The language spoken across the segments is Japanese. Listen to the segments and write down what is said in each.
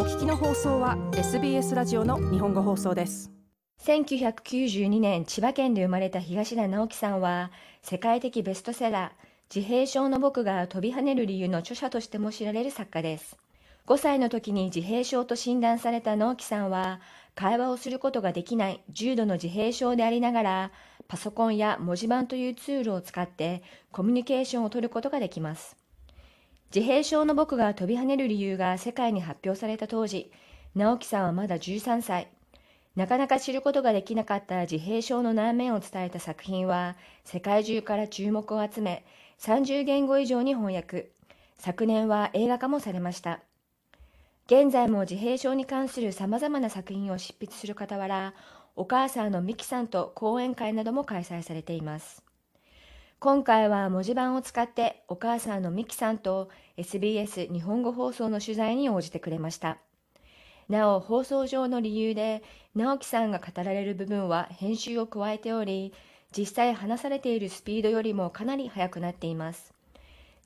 お聞きの放送は SBS ラジオの日本語放送です。1992年千葉県で生まれた東田直樹さんは世界的ベストセラー自閉症の僕が飛び跳ねる理由の著者としても知られる作家です。5歳の時に自閉症と診断された直樹さんは会話をすることができない重度の自閉症でありながらパソコンや文字盤というツールを使ってコミュニケーションを取ることができます。自閉症の僕が飛び跳ねる理由が世界に発表された当時直樹さんはまだ13歳。なかなか知ることができなかった自閉症の難面を伝えた作品は世界中から注目を集め30言語以上に翻訳。昨年は映画化もされました。現在も自閉症に関するさまざまな作品を執筆する傍らお母さんのミキさんと講演会なども開催されています。今回は文字盤を使ってお母さんのミキさんと SBS 日本語放送の取材に応じてくれました。なお、放送上の理由で、直樹さんが語られる部分は編集を加えており、実際話されているスピードよりもかなり速くなっています。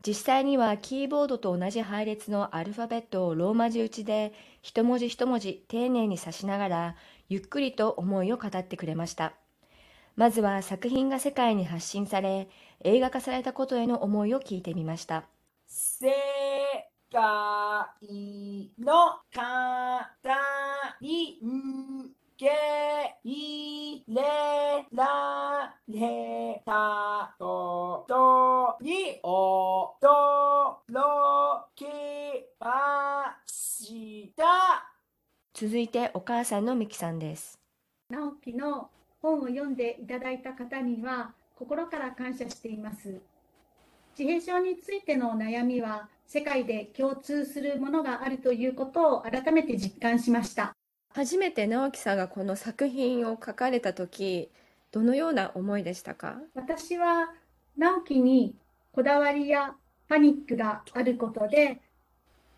実際にはキーボードと同じ配列のアルファベットをローマ字打ちで一文字一文字丁寧に指しながらゆっくりと思いを語ってくれました。まずは作品が世界に発信され、映画化されたことへの思いを聞いてみました。世界の方に受け入れられたことに驚きました。続いてお母さんのミキさんです。直樹の本を読んでいただいた方には心から感謝しています。自閉症についての悩みは世界で共通するものがあるということを改めて実感しました。初めて直樹さんがこの作品を書かれた時、どのような思いでしたか？私は直樹にこだわりやパニックがあることで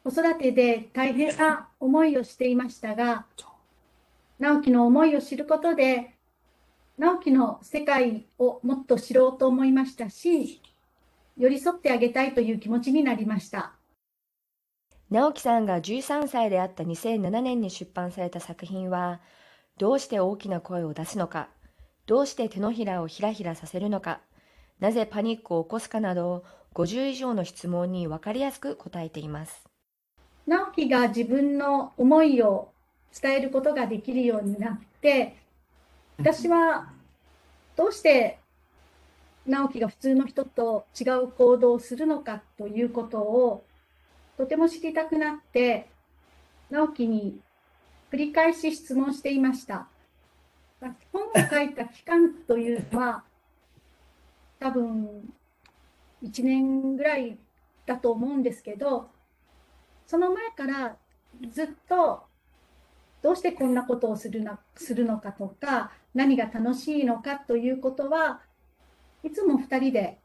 子育てで大変な思いをしていましたが直樹の思いを知ることで直樹の世界をもっと知ろうと思いましたし、寄り添ってあげたいという気持ちになりました。直樹さんが13歳であった2007年に出版された作品は、どうして大きな声を出すのか、どうして手のひらをひらひらさせるのか、なぜパニックを起こすかなど、50以上の質問に分かりやすく答えています。直樹が自分の思いを伝えることができるようになって、私はどうして直樹が普通の人と違う行動をするのかということをとても知りたくなって直樹に繰り返し質問していました。本を書いた期間というのは多分1年ぐらいだと思うんですけどその前からずっとどうしてこんなことをするなするのかとか何が楽しいのかということはいつも2人で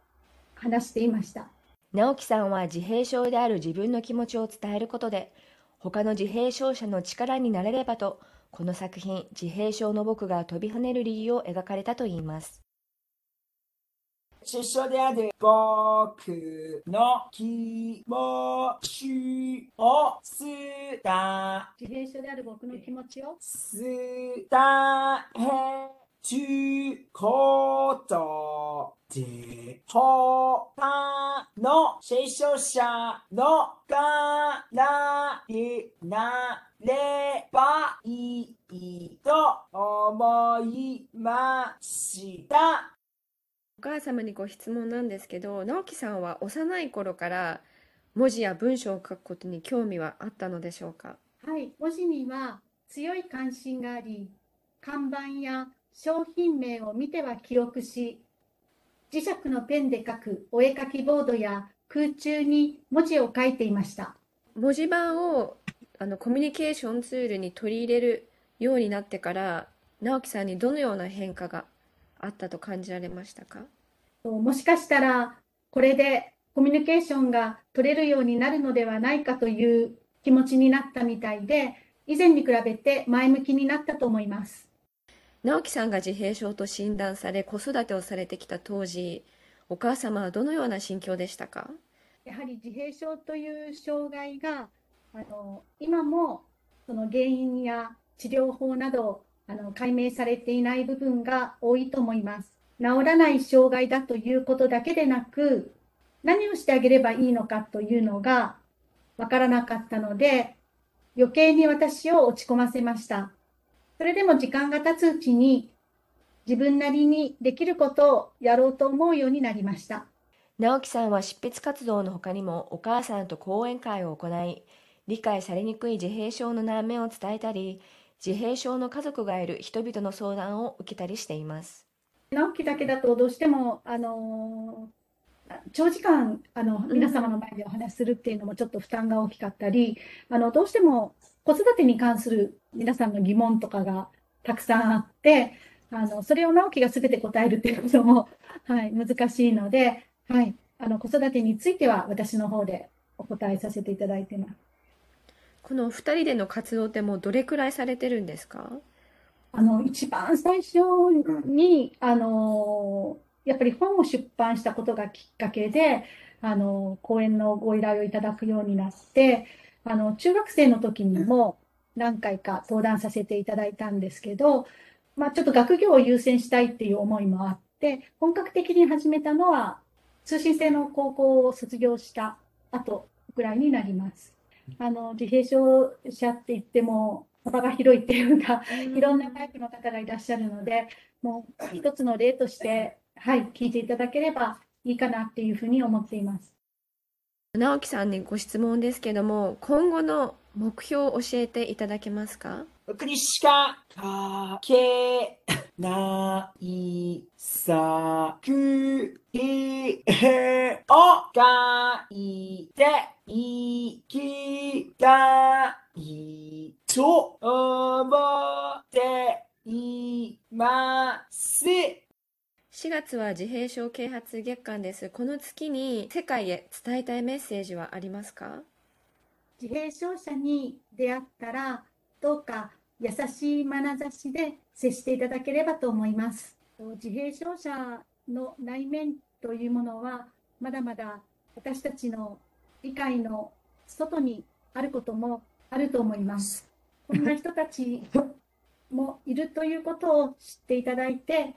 話していました。直樹さんは自閉症である自分の気持ちを伝えることで他の自閉症者の力になれればとこの作品「自閉症の僕が飛び跳ねる理由」を描かれたといいます。師匠である僕の気持ちを伝え自閉症である僕の気持ちを伝えることで他の師匠者のからになればいいと思いました。お母様にご質問なんですけど直樹さんは幼い頃から文字や文章を書くことに興味はあったのでしょうか？はい文字には強い関心があり看板や商品名を見ては記憶し磁石のペンで書くお絵かきボードや空中に文字を書いていました。文字盤をあのコミュニケーションツールに取り入れるようになってから直樹さんにどのような変化があったと感じられましたか？もしかしたらこれでコミュニケーションが取れるようになるのではないかという気持ちになったみたいで以前に比べて前向きになったと思います。直樹さんが自閉症と診断され子育てをされてきた当時お母様はどのような心境でしたか？やはり自閉症という障害があの今もその原因や治療法などあの解明されていない部分が多いと思います。治らない障害だということだけでなく、何をしてあげればいいのかというのがわからなかったので、余計に私を落ち込ませました。それでも時間が経つうちに自分なりにできることをやろうと思うようになりました。直樹さんは執筆活動の他にもお母さんと講演会を行い、理解されにくい自閉症の難面を伝えたり、自閉症の家族がいる人々の相談を受けたりしています。直樹だけだとどうしても、あの長時間あの皆様の前でお話しするっていうのもちょっと負担が大きかったり、あのどうしても子育てに関する皆さんの疑問とかがたくさんあって、あのそれを直樹が全て答えるっていうことも、はい、難しいので、はい、あの子育てについては私の方でお答えさせていただいてます。この二人での活動ってもうどれくらいされてるんですか？あの、一番最初に、あの、やっぱり本を出版したことがきっかけで、あの、講演のご依頼をいただくようになって、あの、中学生の時にも何回か登壇させていただいたんですけど、まあ、ちょっと学業を優先したいっていう思いもあって、本格的に始めたのは、通信制の高校を卒業した後ぐらいになります。あの、自閉症者って言っても、幅が広いっていうか、いろんなタイプの方がいらっしゃるので、もう一つの例として、はい、聞いていただければいいかなっていうふうに思っています。直樹さんにご質問ですけども、今後の目標を教えていただけますか？僕にしか書けないさくいを書いていきたいと思っています。4月は自閉症啓発月間です。この月に世界へ伝えたいメッセージはありますか？自閉症者に出会ったら、どうか優しい眼差しで接していただければと思います。自閉症者の内面というものは、まだまだ私たちの理解の外にあることもあると思います。こんな人たちもいるということを知っていただいて、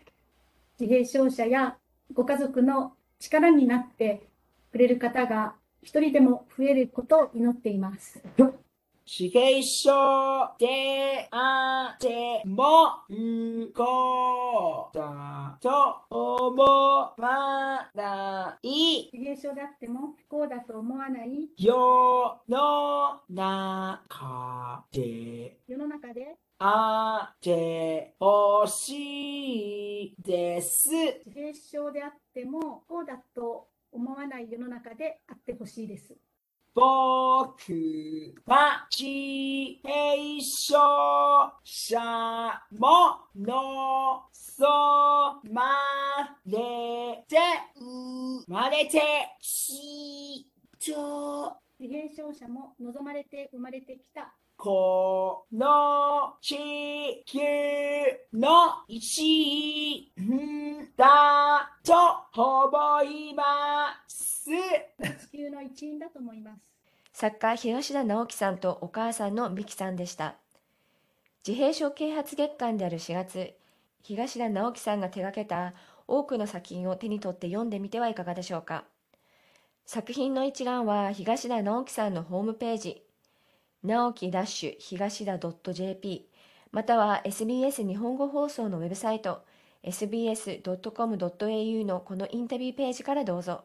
自閉症者やご家族の力になってくれる方が一人でも増えることを祈っています。自閉症であっても不幸だと思わない自閉症であっても不幸だと思わない世の中で世の中であってほしいです。自閉症であっても不幸だと思わない世の中であってほしいです。僕は自閉症者も望まれて生まれてきた自閉症者も望まれて生まれてきたこの地球の一員だと思います。地球の一員だと思います。作家東田直樹さんとお母さんの美希さんでした。自閉症啓発月間である4月、東田直樹さんが手掛けた多くの作品を手に取って読んでみてはいかがでしょうか。作品の一覧は東田直樹さんのホームページ、直樹ダッシュ東田 .jp または SBS 日本語放送のウェブサイト sbs.com.au のこのインタビューページからどうぞ。